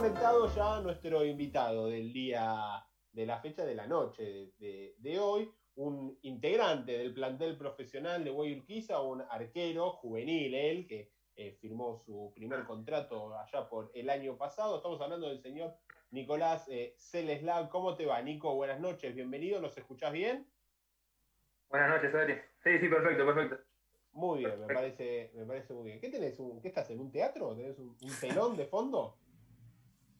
conectado ya nuestro invitado del día de la fecha de la noche de, hoy, un integrante del plantel profesional de Guayurquiza, un arquero juvenil, él que eh, firmó su primer contrato allá por el año pasado. Estamos hablando del señor Nicolás eh, Celeslav. ¿Cómo te va, Nico? Buenas noches, bienvenido. ¿Nos escuchás bien? Buenas noches, Adri. Sí, sí, perfecto, perfecto. Muy bien, me parece, me parece muy bien. ¿Qué tenés? ¿Qué estás en un teatro? ¿Tenés un, un telón de fondo?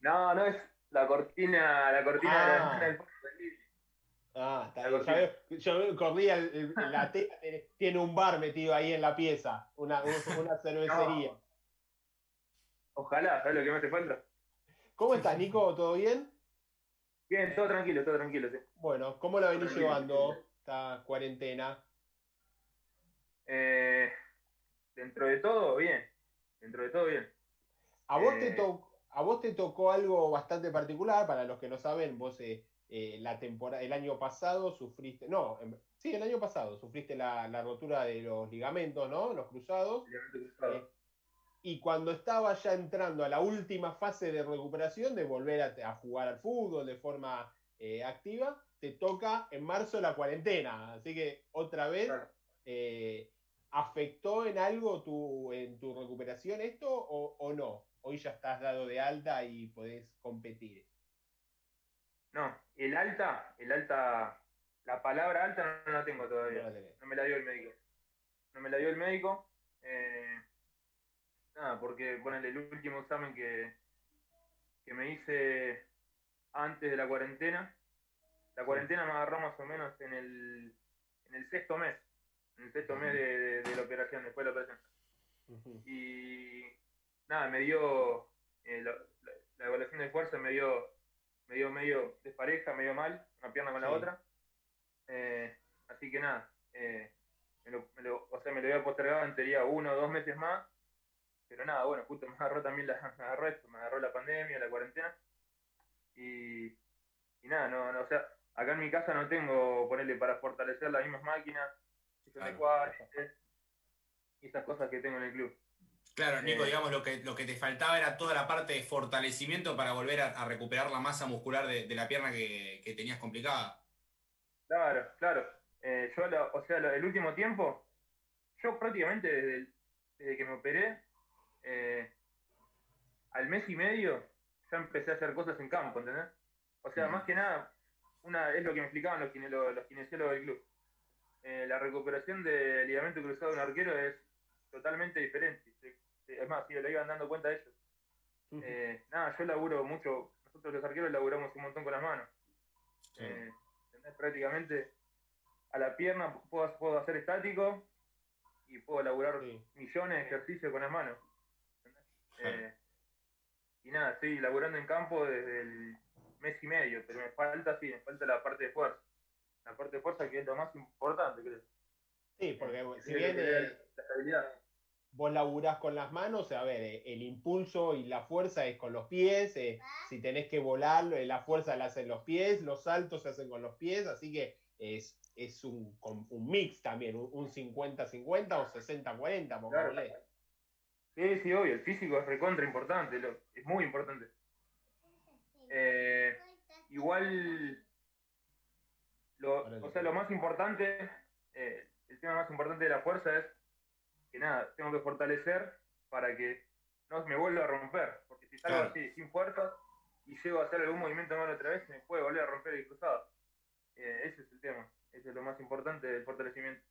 No, no es la cortina, la cortina ah. Ah, está bien. Yo corría la tela, tiene un bar metido ahí en la pieza, una, una cervecería. Ojalá, ¿sabes lo que me hace falta? ¿Cómo estás, Nico? ¿Todo bien? Bien, todo tranquilo, todo tranquilo, sí. Bueno, ¿cómo la venís llevando esta cuarentena? Eh, dentro de todo, bien. Dentro de todo, bien. ¿A vos te eh, tocó? A vos te tocó algo bastante particular, para los que no saben, vos eh, eh, la temporada, el año pasado sufriste, no, em, sí, el año pasado sufriste la, rotura de los ligamentos, ¿no? Los cruzados. Eh, y cuando estaba ya entrando a la última fase de recuperación, de volver a, jugar al fútbol de forma activa, te toca en marzo la cuarentena. Así que otra vez, ¿afectó en algo tu, en tu recuperación esto o no? Hoy ya estás dado de alta y podés competir. No, el alta, el alta, la palabra alta no la tengo todavía. No, me la dio el médico. No me la dio el médico. Eh, nada, porque bueno, el último examen que, que me hice antes de la cuarentena, la cuarentena me agarró más o menos en el, en el sexto mes, en el sexto mes de, la operación, después de la operación. Y nada, me dio, eh, la, evaluación de fuerza me dio, me dio medio despareja, medio mal, una pierna con la otra. Eh, así que nada, eh, me lo, o sea, me lo había postergado en teoría uno o dos meses más, pero nada, bueno, justo me agarró también la, me agarró esto, me agarró la pandemia, la cuarentena, y, y nada, no, no, o sea, acá en mi casa no tengo, ponerle para fortalecer las mismas máquinas, y esas cosas que tengo en el club. Claro, Nico, eh, digamos, lo que, lo que te faltaba era toda la parte de fortalecimiento para volver a, recuperar la masa muscular de, la pierna que, tenías complicada. Claro, claro. Eh, yo, o sea, el último tiempo, yo prácticamente desde, que me operé, eh, al mes y medio, ya empecé a hacer cosas en campo, ¿entendés? O sea, más que nada, una es lo que me explicaban los, los, kinesiólogos del club. la recuperación del ligamento cruzado de un arquero es totalmente diferente. Es más, si le iban dando cuenta ellos. Eh, nada, yo laburo mucho, nosotros los arqueros laburamos un montón con las manos. Eh, prácticamente a la pierna puedo, puedo hacer estático y puedo laburar millones de ejercicios con las manos. Eh, y nada, estoy laburando en campo desde el mes y medio, pero me falta, sí, me falta la parte de fuerza. La parte de fuerza que es lo más importante, creo. Sí, porque si bien vos laburás con las manos, a ver, eh, el impulso y la fuerza es con los pies, eh, si tenés que volar, eh, la fuerza la hacen los pies, los saltos se hacen con los pies, así que es, es un, un mix también, un 50-50 o 60-40, claro. Sí, sí, obvio, el físico es recontra importante, es muy importante. igual, lo, o sea, lo más importante, el tema más importante de la fuerza es que nada, tengo que fortalecer para que no me vuelva a romper, porque si salgo así, sin fuerza, y llego a hacer algún movimiento mal otra vez, me puede volver a romper el cruzado. Eh, ese es el tema, ese es lo más importante del fortalecimiento.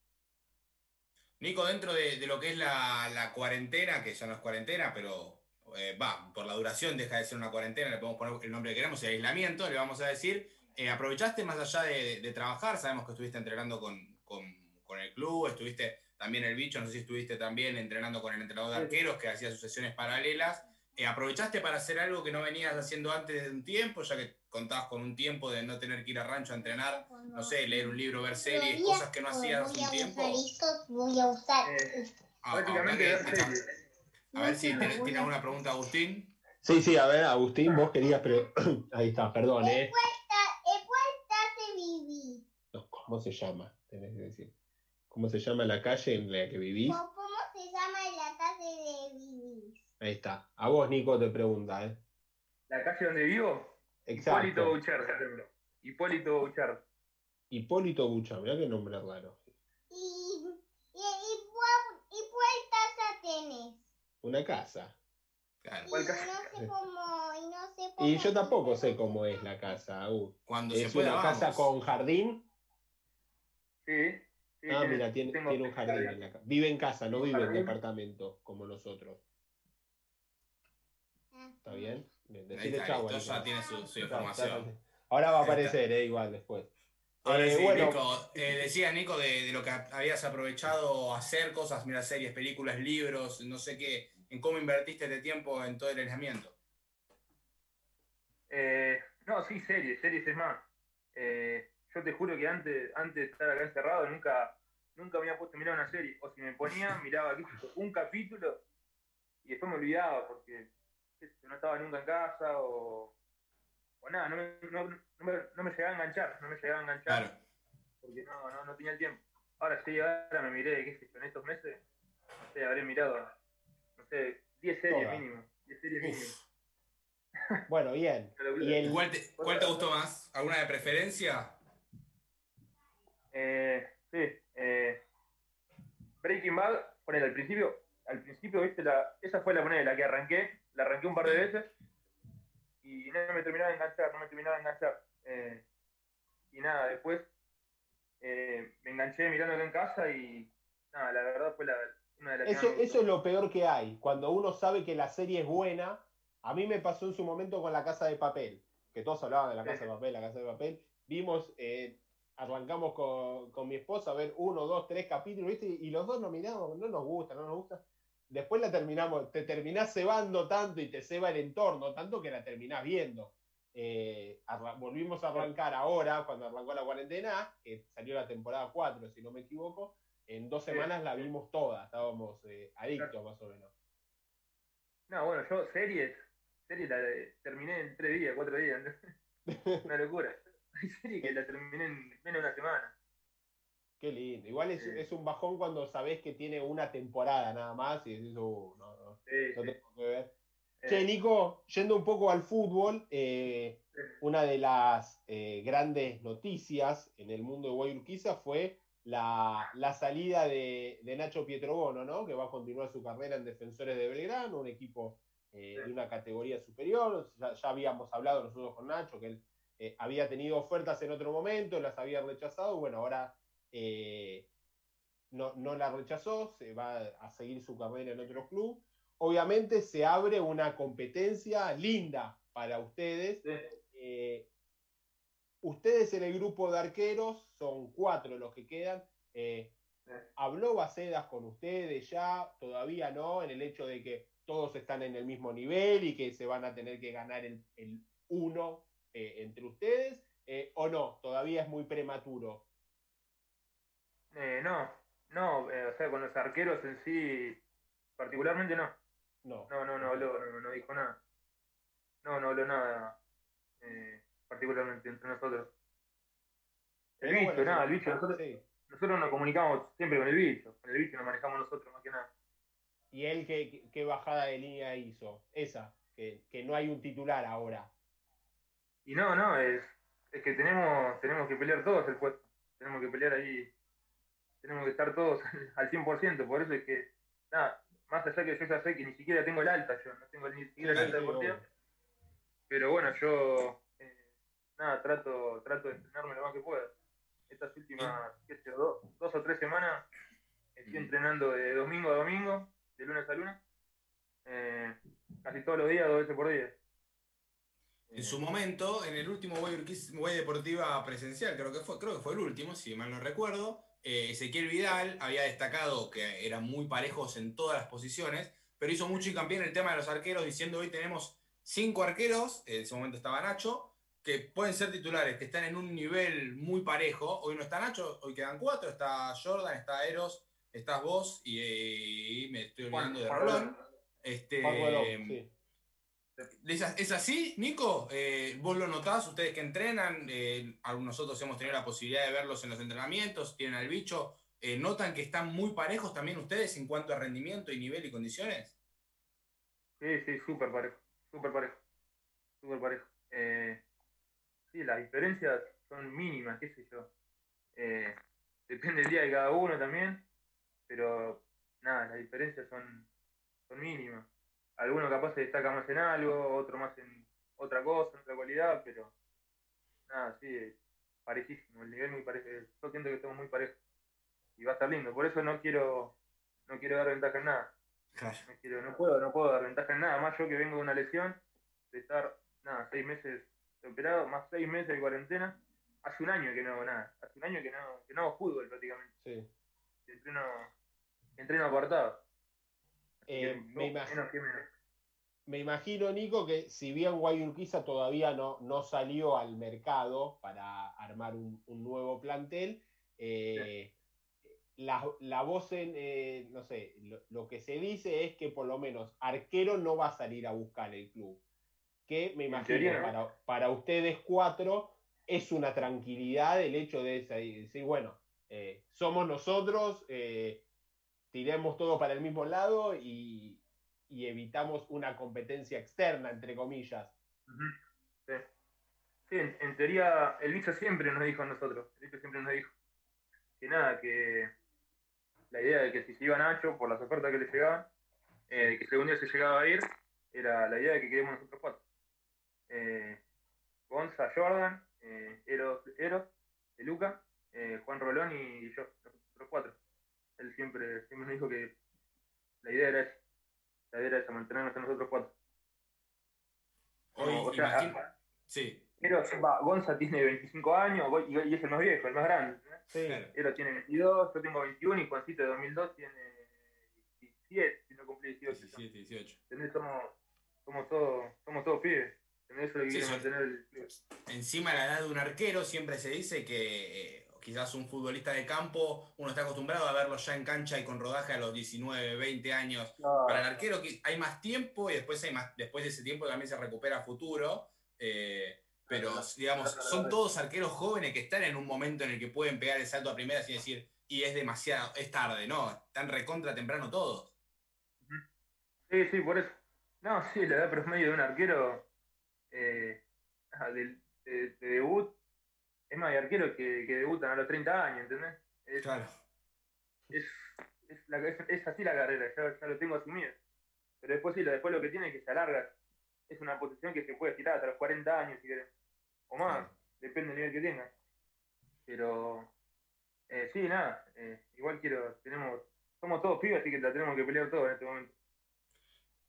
Nico, dentro de, lo que es la, cuarentena, que ya no es cuarentena, pero eh, va, por la duración deja de ser una cuarentena, le podemos poner el nombre que queramos, el aislamiento, le vamos a decir, eh, aprovechaste más allá de, trabajar, sabemos que estuviste entrenando con, con el club, estuviste también el bicho, no sé si estuviste también entrenando con el entrenador de arqueros que hacía sus sesiones paralelas. Eh, ¿Aprovechaste para hacer algo que no venías haciendo antes de un tiempo, ya que contabas con un tiempo de no tener que ir a rancho a entrenar, no sé, leer un libro, ver series, cosas que no hacías hace un tiempo? voy a usar. Eh, ah, prácticamente a ver si tiene, alguna pregunta Agustín. Sí, sí, a ver, Agustín, vos querías, pero ahí está, perdón, ¿eh? ¿Cómo se llama? Tenés que decir. ¿Cómo se llama la calle en la que vivís? ¿Cómo se llama la calle de vivís? Ahí está. A vos, Nico, te pregunta, ¿eh? la calle donde vivo. Exacto. Hipólito ejemplo. Hipólito Bouchard. Hipólito Bouchard, mirá qué nombre raro. ¿Y, y, y, cuál- y cuál casa tenés? Una casa. Claro. Y ¿Cuál no sé cómo, y no sé cómo Y yo tampoco sé cómo es la casa. Agus. Cuando se Es pueda, una casa vamos. con jardín. Sí. Sí, Ah, tiene- mira, tiene, tengo- tiene un jardín en la casa. Vive en casa, no vive en departamento como nosotros. ¿Está bien? Bien, Ahí decile está, chau, Alejandro. ya tiene su, información. Ahora va a aparecer, eh, igual después. Ahora Eh, sí, bueno. Nico, eh, decía Nico de, de lo que habías aprovechado hacer cosas, mira, series, películas, libros, no sé qué, en cómo invertiste de tiempo en todo el aislamiento. Eh, no, sí, series, series es más. Yo te juro que antes, antes de estar acá encerrado nunca, nunca me había puesto a mirar una serie. O si me ponía, miraba un capítulo y después me olvidaba porque no estaba nunca en casa o, o nada, no me, no, no me, no me llegaba a enganchar, no me llegaba a enganchar Claro. porque no, no, no tenía el tiempo. Ahora sí, ahora me miré, qué sé yo, en estos meses, no sé, habré mirado, no sé, 10 series mínimo, 10 series mínimo. Bueno, bien. Y el, ¿Cuál te, cuál te gustó más? ¿Alguna de preferencia? Eh, sí, eh, Breaking Bad, ponele al principio, al principio, viste, la, esa fue la ponele, la que arranqué, la arranqué un par de veces y no me terminaba de enganchar, no me terminaba de enganchar. Eh, y nada, después eh, me enganché mirándola en casa y nada, la verdad fue la, una de las Eso, eso es lo peor que hay. Cuando uno sabe que la serie es buena, a mí me pasó en su momento con La Casa de Papel, que todos hablaban de La Casa de Papel, La Casa de Papel. Vimos, eh, arrancamos con, con mi esposa a ver uno, dos, tres capítulos, ¿viste? Y los dos nos miramos, no nos gusta, no nos gusta. Después la terminamos, te terminás cebando tanto y te ceba el entorno, tanto que la terminás viendo. Eh, volvimos a arrancar ahora, cuando arrancó la cuarentena, que salió la temporada 4, si no me equivoco, en dos Sí. semanas la vimos toda, estábamos eh, adictos más o menos. No, bueno, yo series, series la terminé en tres días, cuatro días, una locura. Hay series que la terminé en menos de una semana. Qué lindo. Igual es, Sí. es un bajón cuando sabés que tiene una temporada nada más y decís, uh, no, no, Sí, no tengo que ver. Eh, Che, Nico, yendo un poco al fútbol, eh, una de las eh, grandes noticias en el mundo de Guayurquiza fue la, la salida de, de Nacho Pietrobono, ¿no? Que va a continuar su carrera en Defensores de Belgrano, un equipo eh, de una categoría superior. Ya, ya habíamos hablado nosotros con Nacho que él eh, había tenido ofertas en otro momento, las había rechazado. Bueno, ahora eh, no, no la rechazó, se va a seguir su carrera en otro club. Obviamente se abre una competencia linda para ustedes. sí. Eh, ustedes en el grupo de arqueros son cuatro los que quedan. Sí. ¿Habló Bacedas con ustedes ya? Todavía no, en el hecho de que todos están en el mismo nivel y que se van a tener que ganar el, el uno eh, entre ustedes, eh, o no, todavía es muy prematuro. Eh, no, no, o sea, con los arqueros en sí, particularmente no. No. No, no, no habló, no, no dijo nada. No, no habló nada, particularmente entre nosotros. El bicho, bueno, nada, el bicho, nosotros, Sí. nosotros nos comunicamos siempre con el bicho, con el bicho nos manejamos nosotros más que nada. ¿Y él qué, qué- qué bajada de línea hizo? Esa, que, que no hay un titular ahora. Y no, no, es, es que tenemos, tenemos que pelear todos el puesto, tenemos que pelear ahí, tenemos que estar todos al 100%, por eso es que, nada, más allá que yo ya sé que ni siquiera tengo el alta, yo no tengo ni siquiera el alta deportiva, pero bueno, yo, eh, nada, trato, trato de entrenarme lo más que pueda. Estas últimas, qué sé dos o tres semanas, estoy Mm. entrenando de domingo a domingo, de lunes a lunes, eh, casi todos los días, dos veces por día. En su momento, en el último Guay Deportiva presencial, creo que fue, creo que fue el último, si mal no recuerdo, eh, Ezequiel Vidal había destacado que eran muy parejos en todas las posiciones, pero hizo mucho hincapié en el tema de los arqueros, diciendo hoy tenemos cinco arqueros, en ese momento estaba Nacho, que pueden ser titulares, que están en un nivel muy parejo. Hoy no está Nacho, hoy quedan cuatro, está Jordan, está Eros, estás vos y, y me estoy olvidando de Rolón. Este, Juan Rodón, sí. ¿Es, así, Nico? Eh, ¿Vos lo notás? Ustedes que entrenan, eh, nosotros hemos tenido la posibilidad de verlos en los entrenamientos, tienen al bicho, eh, ¿notan que están muy parejos también ustedes en cuanto a rendimiento y nivel y condiciones? Sí, sí, súper parejo, súper parejo. súper parejo. Eh, sí, las diferencias son mínimas, qué sé yo. Depende del día de cada uno también, pero nada, las diferencias son, son mínimas. Alguno capaz se destaca más en algo, otro más en otra cosa, en otra cualidad, pero nada, sí, parejísimo, el nivel muy parejo. Yo siento que estamos muy parejos y va a estar lindo. Por eso no quiero, no quiero dar ventaja en nada. No, no puedo, no puedo dar ventaja en nada. Más yo que vengo de una lesión, de estar, nada, seis meses operado, más seis meses de cuarentena. Hace un año que no hago nada. Hace un año que no, que no hago fútbol prácticamente. Sí. entreno, entreno apartado. Eh, me, imagino, me imagino, Nico, que si bien Guayurquiza todavía no, no salió al mercado para armar un, nuevo plantel, eh, la, voz en, eh, no sé, lo, que se dice es que por lo menos arquero no va a salir a buscar el club. Que me imagino para, para, ustedes cuatro es una tranquilidad el hecho de decir, bueno, somos nosotros, eh, tiremos todo para el mismo lado y, evitamos una competencia externa, entre comillas. Sí, en, teoría el bicho siempre nos dijo a nosotros, el bicho siempre nos dijo que nada, que la idea de que si se iba Nacho por las ofertas que le llegaban, eh, que si algún día se llegaba a ir, era la idea de que quedemos nosotros cuatro. Eh, Gonza, Jordan, eh, Eros, Eros, Luca, eh, Juan Rolón y yo, nosotros cuatro. Él siempre, siempre nos dijo que la idea era esa, la idea era esa, mantenernos a nosotros cuatro. o sea, sí. Eros, Gonza tiene 25 años y es el más viejo, el más grande. Sí. Claro. tiene 22, yo tengo 21 y Juancito de 2002 tiene 17, si no cumplí 18. 17, 18. Somos, somos, todos, somos todos pibes. Eso lo que sí, mantener el Encima la edad de un arquero siempre se dice que eh, quizás un futbolista de campo, uno está acostumbrado a verlo ya en cancha y con rodaje a los 19, 20 años. Para el arquero hay más tiempo y después, hay más, después de ese tiempo también se recupera a futuro. Eh, pero, digamos, son todos arqueros jóvenes que están en un momento en el que pueden pegar el salto a primera sin decir, y es demasiado, es tarde, ¿no? Están recontra temprano todos. Sí, sí, por eso. No, sí, la edad promedio de un arquero eh, de, debut es más, hay arqueros que, debutan a los 30 años, ¿entendés? Es, claro. Es, es, así la carrera, ya, lo tengo asumido. Pero después sí, después lo que tiene es que se alarga. Es una posición que se puede tirar hasta los 40 años, si querés o más, depende del nivel que tenga. Pero eh, sí, nada, eh, igual quiero, tenemos, somos todos pibes, así que la tenemos que pelear todo en este momento.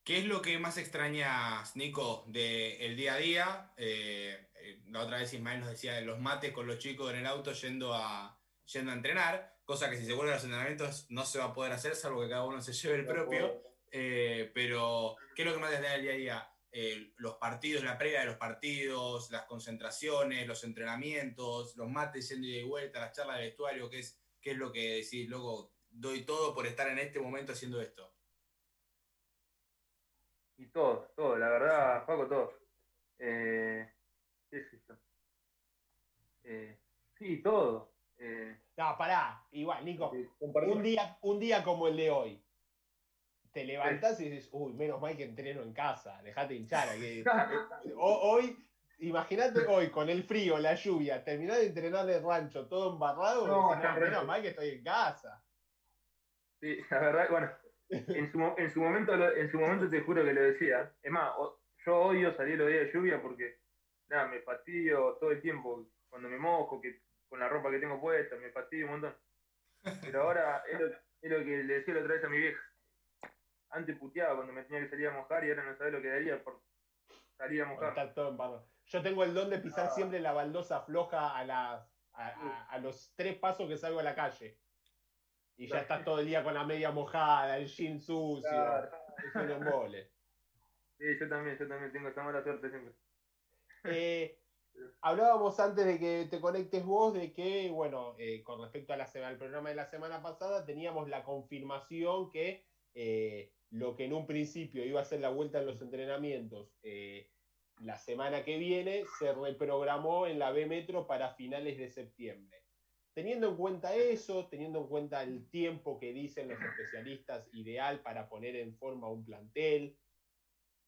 ¿Qué es lo que más extrañas, Nico, del día a día? Eh, la otra vez Ismael nos decía de los mates con los chicos en el auto yendo a, yendo a entrenar, cosa que si se vuelven a los entrenamientos no se va a poder hacer, salvo que cada uno se lleve el propio. pero, ¿qué es lo que más te da el día a día? Eh, los partidos, la previa de los partidos, las concentraciones, los entrenamientos, los mates yendo y de vuelta, las charlas de vestuario, ¿qué es, qué es lo que decís, luego doy todo por estar en este momento haciendo esto? Y todo, todo, la verdad, Paco, todo. Eh, ¿Qué esto? Eh, sí, todo. no, pará, igual, Nico. Un día, un día como el de hoy te levantas y dices, uy, menos mal que entreno en casa, dejate hinchar. hoy, imagínate hoy con el frío, la lluvia, terminar de entrenar de rancho todo embarrado, no, menos mal que estoy en casa. Sí, la verdad, bueno, en su, en su, momento, en su momento te juro que lo decía. Es más, yo odio salir los días de lluvia porque, nada, me fastidio todo el tiempo cuando me mojo, que con la ropa que tengo puesta, me fastidio un montón. Pero ahora es lo, es lo que le decía la otra vez a mi vieja antes puteaba cuando me tenía que salir a mojar y ahora no sabía lo que daría por salir a mojar. Yo tengo el don de pisar ah. siempre la baldosa floja a, las, a, los tres pasos que salgo a la calle. Y ya estás todo el día con la media mojada, el jean sucio. Es un embole. Sí, yo también, yo también tengo esa mala suerte siempre. Eh, hablábamos antes de que te conectes vos de que, bueno, eh, con respecto al programa de la semana pasada, teníamos la confirmación que eh, lo que en un principio iba a ser la vuelta en los entrenamientos la semana que viene, se reprogramó en la B Metro para finales de septiembre. Teniendo en cuenta eso, teniendo en cuenta el tiempo que dicen los especialistas ideal para poner en forma un plantel,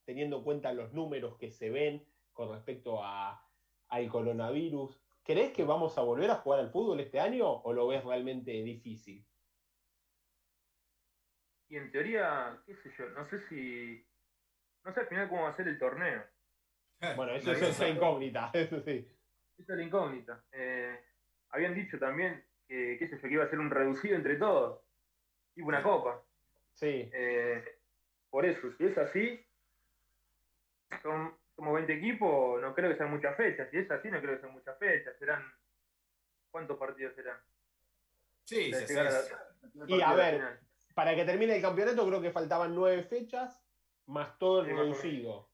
teniendo en cuenta los números que se ven, con respecto a, al coronavirus. ¿Crees que vamos a volver a jugar al fútbol este año o lo ves realmente difícil? Y en teoría, qué sé yo, no sé si. No sé al final cómo va a ser el torneo. Bueno, eso, es la incógnita, eso sí. Esa es la incógnita. Eh, habían dicho también que, qué sé yo, que iba a ser un reducido entre todos. Y una copa. Sí. Eh, por eso, si es así, son, somos 20 equipos, no creo que sean muchas fechas. Si es así, no creo que sean muchas fechas. Serán. ¿Cuántos partidos serán? Sí, sí, sí. Y a ver, para que termine el campeonato, creo que faltaban nueve fechas, más todo el reducido.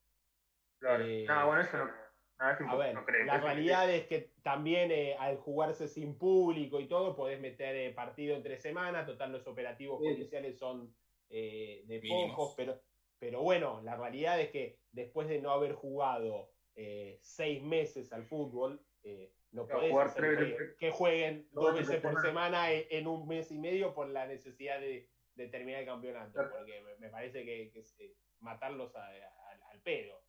Claro. Eh, no, bueno, eso no. a ver, la realidad es que también eh, al jugarse sin público y todo, podés meter eh, partido entre semanas, total los operativos policiales son de pocos, pero, pero bueno, la realidad es que después de no haber jugado seis meses al fútbol, no podés hacer que, jueguen dos veces por semana en, un mes y medio por la necesidad de, terminar el campeonato, porque me, parece que, es matarlos al pedo.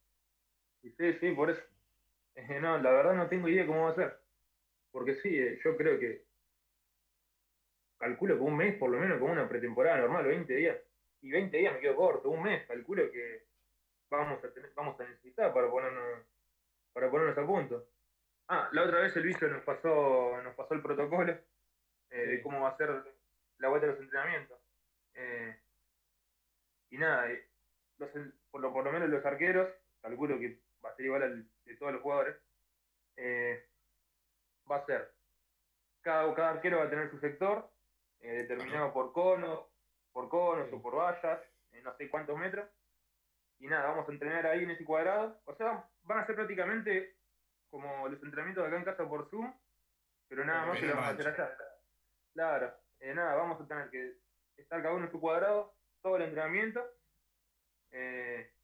Sí, sí, por eso. no, la verdad no tengo idea cómo va a ser. Porque sí, eh, yo creo que calculo que un mes por lo menos como una pretemporada normal, 20 días. Y 20 días me quedo corto, un mes calculo que vamos a tener, vamos a necesitar para ponernos para ponernos a punto. Ah, la otra vez el vicio nos pasó nos pasó el protocolo eh, de cómo va a ser la vuelta de los entrenamientos. Eh, y nada, por, lo, por lo menos los arqueros, calculo que va a ser igual al de todos los jugadores, eh, va a ser, cada, cada arquero va a tener su sector, eh, determinado por conos, por conos o por vallas, no sé cuántos metros, y nada, vamos a entrenar ahí en ese cuadrado, o sea, van a ser prácticamente como los entrenamientos acá en casa por Zoom, pero nada más que lo vamos a hacer allá. Claro, eh, nada, vamos a tener que estar cada uno en su cuadrado, todo el entrenamiento,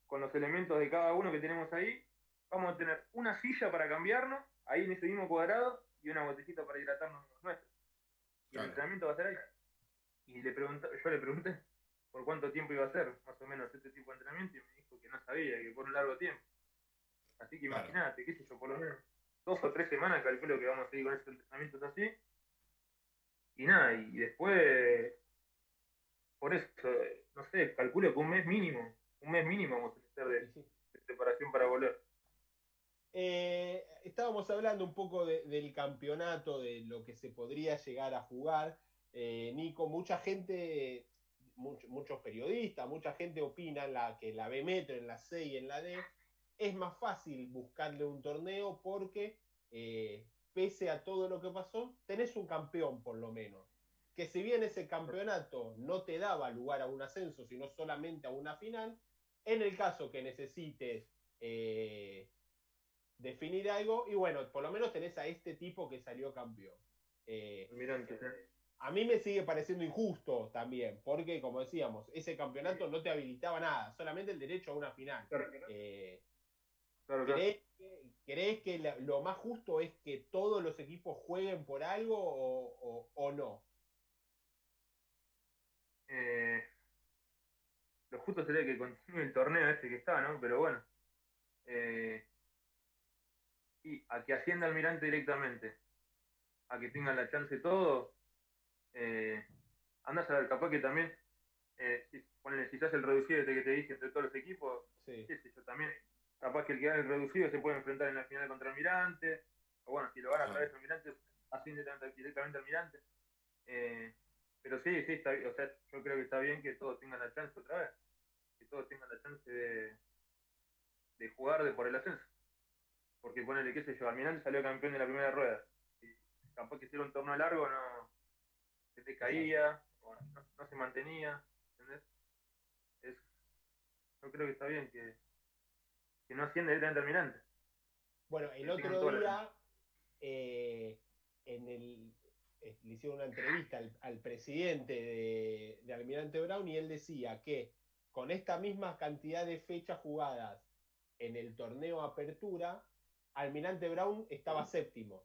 con los elementos de cada uno que tenemos ahí, vamos a tener una silla para cambiarnos, ahí en ese mismo cuadrado, y una botellita para hidratarnos los nuestros. Y el entrenamiento va a ser ahí. Y le pregunté, yo le pregunté por cuánto tiempo iba a ser, más o menos, este tipo de entrenamiento, y me dijo que no sabía, que por un largo tiempo. Así que imagínate, qué sé yo, por lo menos dos o tres semanas calculo que vamos a seguir con estos entrenamientos así. Y nada, y después, por eso, no sé, calculo que un mes mínimo, un mes mínimo vamos a hacer de preparación para volver. Eh, estábamos hablando un poco del campeonato, de lo que se podría llegar a jugar. Eh, Nico, mucha gente, muchos periodistas, mucha gente opina la, que la B Metro, en la C y en la D, es más fácil buscarle un torneo porque, eh, pese a todo lo que pasó, tenés un campeón por lo menos. Que si bien ese campeonato no te daba lugar a un ascenso, sino solamente a una final, en el caso que necesites definir algo y bueno, por lo menos tenés a este tipo que salió campeón. Eh, a mí me sigue pareciendo injusto también, porque como decíamos, ese campeonato no te habilitaba nada, solamente el derecho a una final. Eh, ¿crees, que, lo más justo es que todos los equipos jueguen por algo o, no? Eh, lo justo sería que continúe el torneo este que está, ¿no? Pero bueno. Eh, y a que ascienda Almirante directamente, a que tengan la chance todo, eh, andas a ver, capaz que también, eh, si, hace el reducido este que te dije entre todos los equipos, sí. yo, también, capaz que el que gane el reducido se puede enfrentar en la final contra Almirante, o bueno, si lo van a través de Almirante, asciende directamente Almirante. Eh, pero sí, sí, está, o sea, yo creo que está bien que todos tengan la chance otra vez, que todos tengan la chance de, de jugar de por el ascenso porque ponele, qué sé yo, Almirante salió campeón de la primera rueda. Y capaz que hiciera un torneo largo, no se te caía, no, se mantenía, ¿entendés? Es, yo creo que está bien que, que no asciende directamente Almirante. Bueno, el otro día eh, en el, eh, le hicieron una entrevista al, presidente de, de, Almirante Brown y él decía que con esta misma cantidad de fechas jugadas en el torneo Apertura, Almirante Brown estaba séptimo,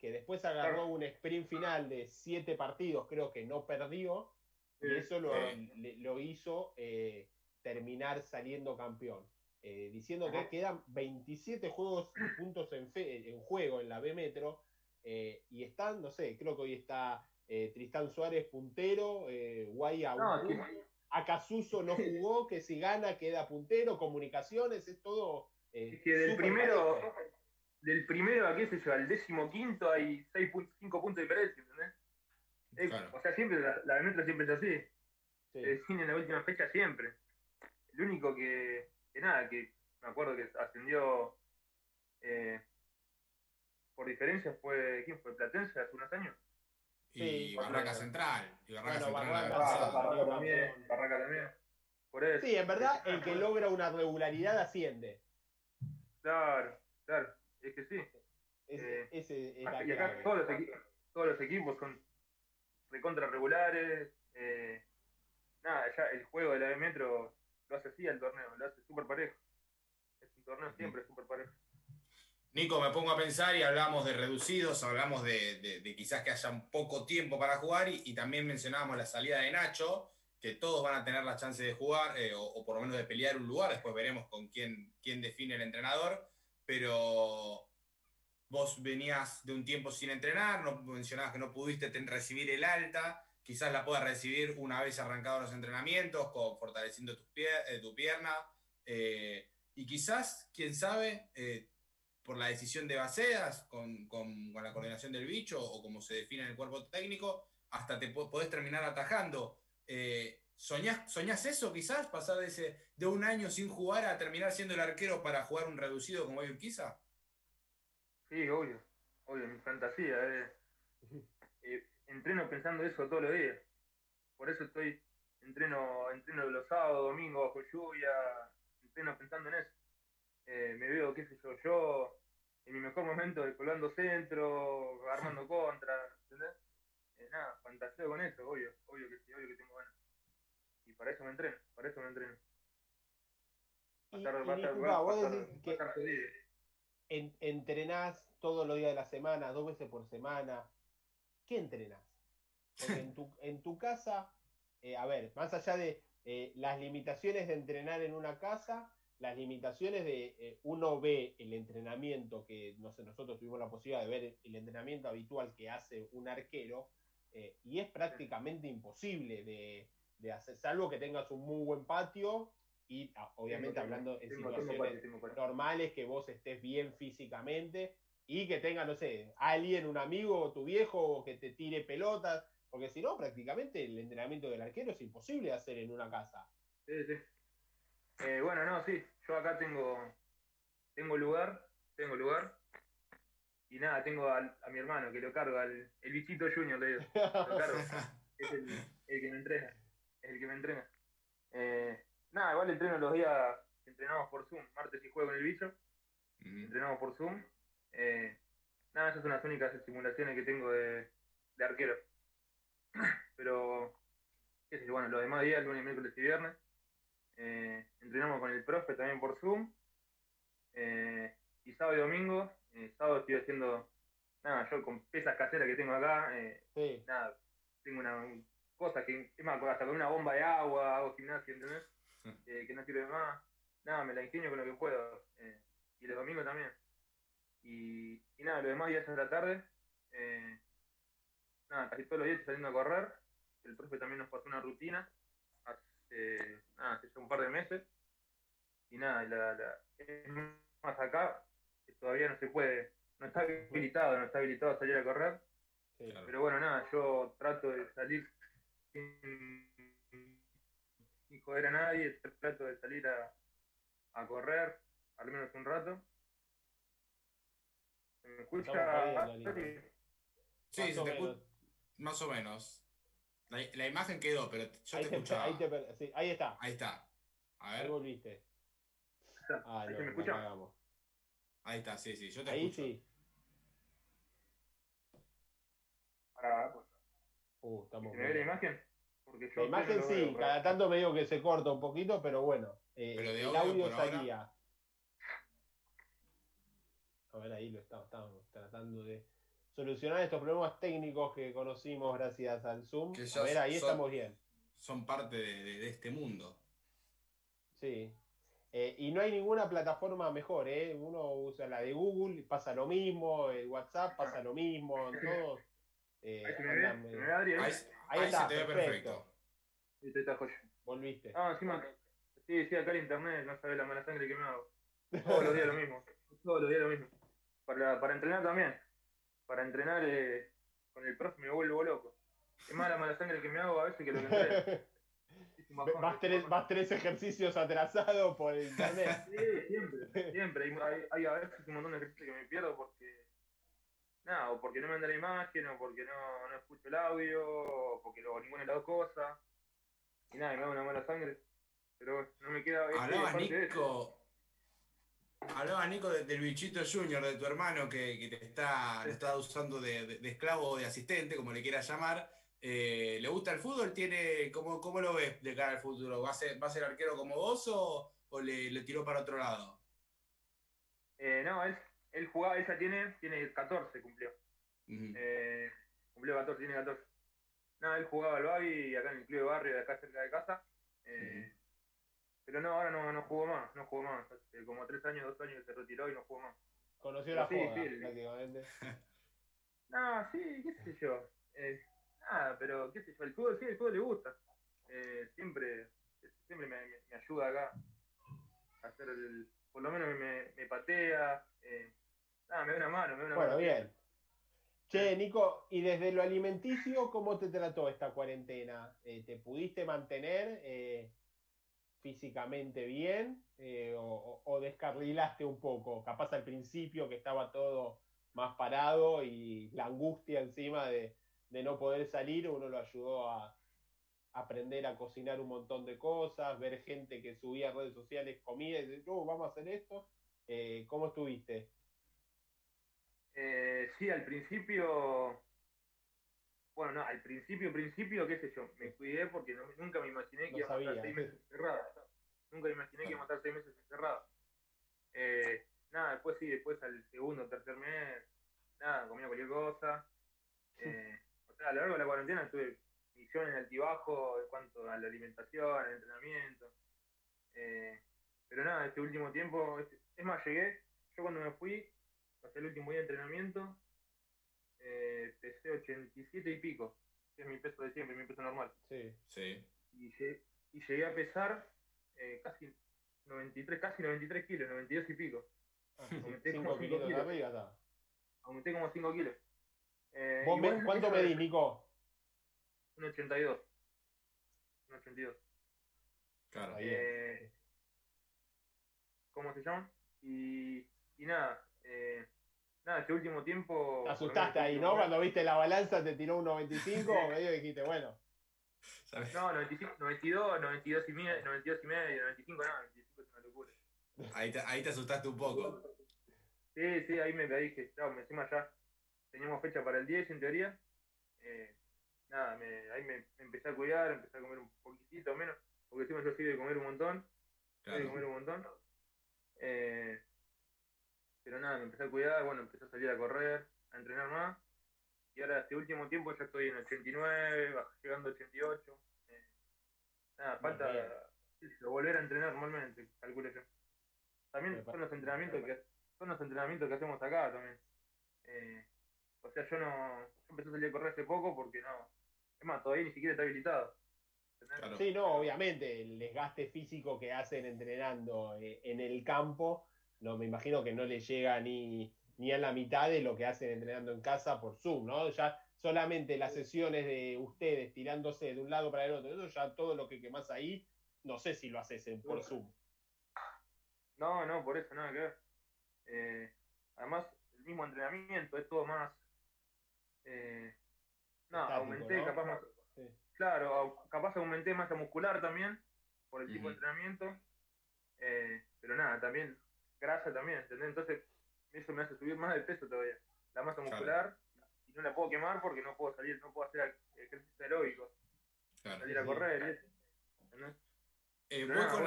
que después agarró un sprint final de siete partidos, creo que no perdió, y eso lo, hizo eh, terminar saliendo campeón. eh, diciendo que quedan 27 juegos y puntos en, en, juego en la B Metro eh, y están, no sé, creo que hoy está eh, Tristán Suárez puntero, Guay no, Acasuso no jugó, que si gana queda puntero, comunicaciones, es todo. que del primero, del primero a qué sé yo, al décimo quinto hay 6 5 puntos de diferencia, ¿entendés? O sea, siempre la, la Metro siempre es así. Sí. Se define en la última fecha siempre. El único que, que nada, que me acuerdo que ascendió eh, por diferencia fue, ¿quién fue? Platense hace unos años. Y Barraca Central. Y Barraca Central. Barraca, también, Barraca también. Por eso. Sí, en verdad, el que logra una regularidad asciende. Claro, claro, es que sí. Eh, ese es y acá todos los, equipos, todos los equipos son recontra regulares. Eh, nada, ya el juego de la de Metro lo hace así el torneo, lo hace súper parejo. Es un torneo siempre súper parejo. Nico, me pongo a pensar y hablamos de reducidos, hablamos de, quizás que haya un poco tiempo para jugar y, también mencionábamos la salida de Nacho, que todos van a tener la chance de jugar eh, o, por lo menos de pelear un lugar, después veremos con quién, quién define el entrenador, pero vos venías de un tiempo sin entrenar, no, mencionabas que no pudiste recibir el alta, quizás la puedas recibir una vez arrancados los entrenamientos, fortaleciendo eh, tu pierna, eh, y quizás, quién sabe, eh, por la decisión de Baseas, con, la coordinación del bicho, o como se define en el cuerpo técnico, hasta te podés terminar atajando. ¿Soñás, ¿Soñás eso quizás? ¿Pasar de, ese, de un año sin jugar a terminar siendo el arquero para jugar un reducido como hoy quizá? Sí, obvio, obvio, mi fantasía. Eh, entreno pensando eso todos los días. Por eso estoy, entreno, entreno los sábados, domingos, bajo lluvia, entreno pensando en eso. Eh, me veo, qué sé yo, yo en mi mejor momento colgando centro, armando contra, ¿entendés? Eh, nada, fantaseo con eso, obvio, obvio que sí, obvio que para eso me entreno, para eso me entreno. Entrenás todos los días de la semana, dos veces por semana, ¿qué entrenas? Porque en tu, en tu casa, eh, a ver, más allá de eh, las limitaciones de entrenar en una casa, las limitaciones de eh, uno ve el entrenamiento que, no sé, nosotros tuvimos la posibilidad de ver el entrenamiento habitual que hace un arquero, y es prácticamente imposible de, hacer, salvo que tengas un muy buen patio y ah, obviamente hablando en situaciones normales, que vos estés bien físicamente, y que tenga, no sé, alguien, un amigo, tu viejo, que te tire pelotas, porque si no, prácticamente el entrenamiento del arquero es imposible hacer en una casa. Sí, sí. Eh, bueno, no, sí, yo acá tengo, tengo lugar, tengo lugar, y nada, tengo a, mi hermano que lo cargo, al, el bichito junior, le digo, lo cargo, es el, que me entrena, es el que me entrena. Eh, nada, igual entreno los días que entrenamos por Zoom, martes y jueves con el bicho, entrenamos por Zoom, eh, nada, esas son las únicas simulaciones que tengo de, arquero. Pero, qué sé bueno, los demás días, lunes, miércoles y viernes, eh, entrenamos con el profe también por Zoom. Eh, y sábado y domingo, sábado estoy haciendo, nada, yo con pesas caseras que tengo acá, nada, tengo una cosa que, es más, hasta con una bomba de agua, hago gimnasia, ¿entendés? que no sirve más. Nada, me la ingenio con lo que puedo. y los domingos también. Y, nada, los demás días de la tarde, eh, nada, casi todos los días saliendo a correr. El profe también nos pasó una rutina hace, nada, hace un par de meses. Y nada, la, la, más acá, todavía no se puede, no está habilitado, no está habilitado a salir a correr. Pero bueno, nada, yo trato de salir sin, joder a nadie, trato de salir a, a correr, al menos un rato. ¿Me escucha? Sí, más, o menos. más o menos. La, imagen quedó, pero yo te, escuchaba. Ahí, sí, ahí, está. Ahí está. A ver. Ahí volviste. Ah, ¿Ahí no, me escucha? Ahí está, sí, sí, yo te ahí escucho. sí. Ahora, pues. Uh, estamos ¿Me ve la imagen? Porque yo la imagen sí, cada tanto me digo que se corta un poquito, pero bueno. Eh, pero de el audio, audio salía. A ver, ahí lo estamos, tratando de solucionar estos problemas técnicos que conocimos gracias al Zoom. a ver, ahí estamos bien. Son parte de, este mundo. Sí. Eh, y no hay ninguna plataforma mejor, ¿eh? Uno usa la de Google, pasa lo mismo, el WhatsApp pasa lo mismo, en todos. Eh, ahí, ahí, está, se te ve perfecto. perfecto. Volviste. Ah, encima, sí, sí, acá el internet no sabe la mala sangre que me hago. Todos los días lo mismo. Todos los días lo mismo. Para, para entrenar también. Para entrenar eh, con el profe me vuelvo loco. Es más la mala sangre que me hago a veces que lo que entreno. vas, tres, vas tres ejercicios atrasados por internet. Sí, siempre, siempre. Hay, hay, a veces un montón de ejercicios que me pierdo porque. Nada, o porque no me anda la imagen, o porque no, no escucho el audio, o porque lo ninguna de las dos cosas. Y nada, me da una mala sangre. Pero no me queda. Hablaba Nico. Hablaba Nico del bichito Junior, de tu hermano, que, que te está, está usando de, de, de esclavo o de asistente, como le quieras llamar. Eh, ¿Le gusta el fútbol? ¿Tiene, cómo, ¿Cómo lo ves de cara al futuro? ¿Va a ser, va a ser arquero como vos o, o le, le, tiró para otro lado? Eh, no, él, él jugaba, ella tiene, tiene 14, cumplió. eh, cumplió 14, tiene 14. No, él jugaba al Babi acá en el club de barrio de acá cerca de casa. Eh, pero no, ahora no, no jugó más, no jugó más. Hace como tres años, dos años se retiró y no jugó más. Conoció la sí, joda, sí, prácticamente. no, sí, qué sé yo. Eh, nada, pero qué sé yo, el fútbol sí, el fútbol le gusta. Eh, siempre siempre me, me, ayuda acá a hacer el, por lo menos me, me patea, eh, nada, me da una mano, me da una bueno, bien. Che, Nico, y desde lo alimenticio, ¿cómo te trató esta cuarentena? Eh, ¿Te pudiste mantener eh, físicamente bien eh, o, o, descarrilaste un poco? Capaz al principio que estaba todo más parado y la angustia encima de, de no poder salir, uno lo ayudó a aprender a cocinar un montón de cosas, ver gente que subía a redes sociales comida y dice, oh, vamos a hacer esto. ¿Cómo estuviste? Eh, sí, al principio, bueno, no, al principio, principio, qué sé yo, me cuidé porque no, nunca me imaginé que iba a estar seis meses encerrada. Nunca me imaginé que iba a estar seis meses encerrada. Eh, nada, después sí, después al segundo o tercer mes, nada, comía cualquier cosa. Eh, a lo largo de la cuarentena tuve misiones de altibajo en cuanto a la alimentación, al entrenamiento. Eh, pero nada, este último tiempo, es más, llegué, yo cuando me fui, hasta el último día de entrenamiento, eh, pesé 87 y pico, que es mi peso de siempre, mi peso normal. Sí, sí. Y, llegué, y llegué a pesar eh, casi 93, casi 93 kilos, 92 y pico. Ah, aumenté como 5 kilos. Aumenté como 5 kilos. Eh, ¿Vos me, ¿Cuánto medís, Nico? Un 82. Un 82. Claro. Eh, ¿Cómo se llama? Y, y nada, eh, nada, este último tiempo. Te asustaste ahí, ¿no? Cuando viste la balanza te tiró un 95, medio dijiste, bueno. No, 95, 92, 92 y medio, 92 y medio, 95, no, 95 es una locura. Ahí te, ahí te asustaste un poco. Sí, sí, ahí me dije, me encima ya teníamos fecha para el 10 en teoría. Eh, nada, me, ahí me, empecé a cuidar, empecé a comer un poquitito menos, porque encima yo soy de comer un montón, soy de comer un montón. Eh, nada, me empecé a cuidar, bueno, empecé a salir a correr, a entrenar más. Y ahora este último tiempo ya estoy en 89, llegando a 88. Eh, nada, falta volver a entrenar normalmente, calculo yo. También son los entrenamientos que son los entrenamientos que hacemos acá también. Eh, o sea, yo no. Yo empecé a salir a correr hace poco porque no. Es más, todavía ni siquiera está habilitado. Sí, no, obviamente, el desgaste físico que hacen entrenando eh, en el campo, no me imagino que no le llega ni, ni a la mitad de lo que hacen entrenando en casa por Zoom, ¿no? Ya solamente las sesiones de ustedes tirándose de un lado para el otro, eso ya todo lo que quemás ahí, no sé si lo haces por Zoom. No, no, por eso nada que ver. Eh, además, el mismo entrenamiento es todo más eh, no, aumenté capaz más. Claro, capaz aumenté masa muscular también, por el tipo de entrenamiento. Eh, pero nada, también grasa también, ¿entendés? Entonces, eso me hace subir más de peso todavía. La masa muscular, y no la puedo quemar porque no puedo salir, no puedo hacer ejercicio aeróbico. salir a correr, eh, voy, con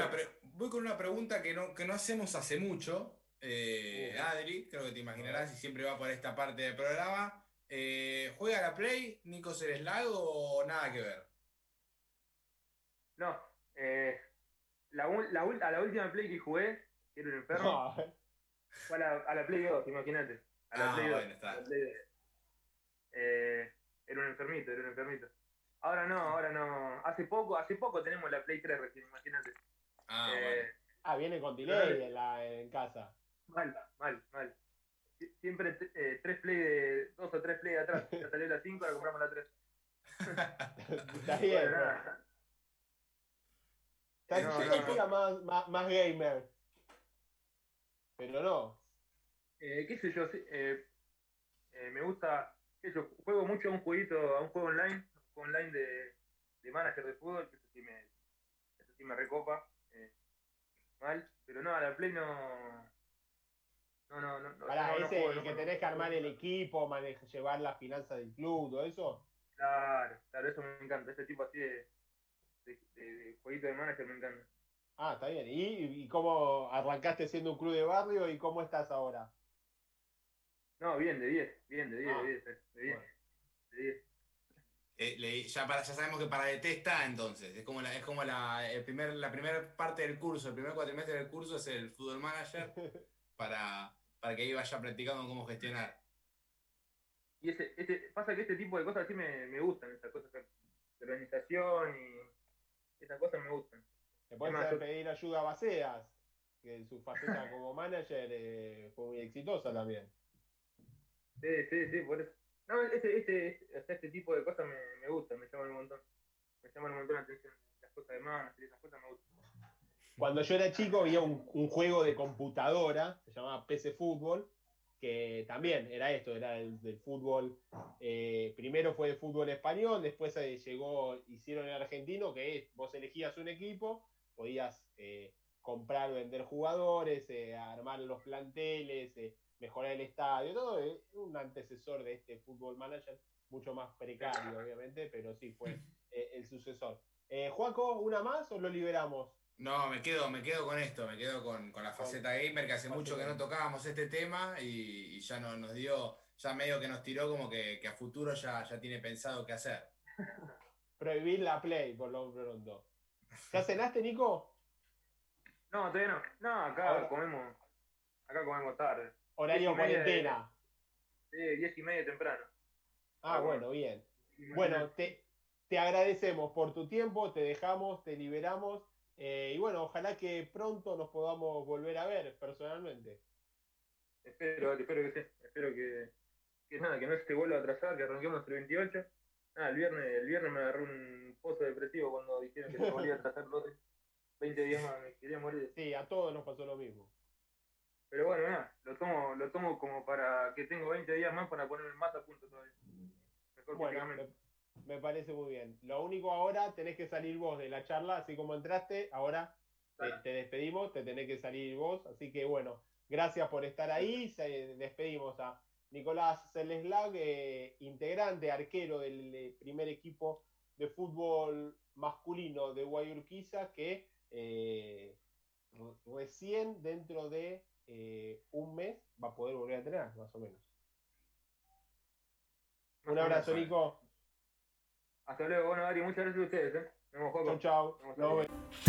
voy, con una pregunta que no, que no hacemos hace mucho, eh, Adri, creo que te imaginarás y siempre va por esta parte del programa. Eh, ¿Juega la Play Nico Cereslago o nada que ver? No, eh, la, la, a la última Play que jugué, que era un enfermo, fue a la, a la Play 2, imagínate. A la ah, Play 2. Bueno, está. Eh, era un enfermito, era un enfermito. Ahora no, ahora no. Hace poco, hace poco tenemos la Play 3 recién, imagínate. Ah, eh, ah, viene con delay en, la, en casa. Mal, mal, mal. Siempre eh, tres play de, dos o tres play de atrás. Ya salió la 5, ahora compramos la 3. Está bien. Está Más, más, más, gamer. Pero no. Eh, ¿Qué sé yo? Eh, eh, me gusta. ¿qué yo juego mucho a un jueguito, a un juego online. Un juego online de, de manager de fútbol. Que eso sí me, eso sí me recopa. Eh, mal. Pero no, a la Play no. No, no, no. Para ese, el que tenés que armar el equipo, manejar, llevar las finanzas del club, todo eso. Claro, claro, eso me encanta. Ese tipo así de, de, jueguito de manager me encanta. Ah, está bien. ¿Y, ¿Y, cómo arrancaste siendo un club de barrio y cómo estás ahora? No, bien, de 10, bien, de 10, de 10, de 10. De 10. Eh, ya, para, ya sabemos que para DT está entonces, es como, la, es como la, el primer, la primera parte del curso, el primer cuatrimestre del curso es el fútbol manager para, para que ahí vaya practicando cómo gestionar. Y ese, ese, pasa que este tipo de cosas sí me, me gustan, estas cosas de organización y esas cosas me gustan. Te puedes pedir ayuda a Baseas, que su faceta como manager eh, fue muy exitosa también. Sí, sí, sí, por eso. No, este, este, este tipo de cosas me, me gustan, me llaman un montón. Me llaman un montón la atención. Las cosas de manager y esas cosas me gustan. Cuando yo era chico había un, un juego de computadora, se llamaba PC Fútbol, que también era esto, era el, del fútbol, eh, primero fue de fútbol español, después llegó, hicieron el argentino, que es, vos elegías un equipo, podías eh, comprar, vender jugadores, eh, armar los planteles, mejorar el estadio, todo, es un antecesor de este fútbol manager, mucho más precario obviamente, pero sí fue el sucesor. Juaco, ¿una más o lo liberamos? No, me quedo, me quedo con esto, me quedo con, la faceta gamer, que hace mucho que no tocábamos este tema y, ya no, nos dio, ya medio que nos tiró como que, a futuro ya, ya tiene pensado qué hacer. Prohibir la play, por lo pronto. ¿Ya cenaste, Nico? No, todavía no. No, acá comemos, acá comemos tarde. Horario cuarentena. Sí, diez y media temprano. Ah, bueno, bien. Bueno, te, te agradecemos por tu tiempo, te dejamos, te liberamos eh, y bueno, ojalá que pronto nos podamos volver a ver personalmente. Espero, espero que sí, espero que, que nada, que no se vuelva a atrasar, que arranquemos el 28. Nada, el viernes, el viernes me agarró un pozo depresivo cuando dijeron que se volvía a atrasar 20 días más, me quería morir. Sí, a todos nos pasó lo mismo. Pero bueno, nada, lo tomo, lo tomo como para que tengo 20 días más para ponerme más a punto todavía. Mejor bueno, me parece muy bien. Lo único ahora tenés que salir vos de la charla, así como entraste, ahora te, despedimos, te tenés que salir vos. Así que bueno, gracias por estar ahí. despedimos a Nicolás Celeslag, eh, integrante, arquero del eh, primer equipo de fútbol masculino de Guayurquiza, que eh, recién dentro de un mes va a poder volver a entrenar, más o menos. Un abrazo, Nico. Hasta luego, bueno, Ari, muchas gracias a ustedes. ¿eh? Nos vemos, Chau, chau.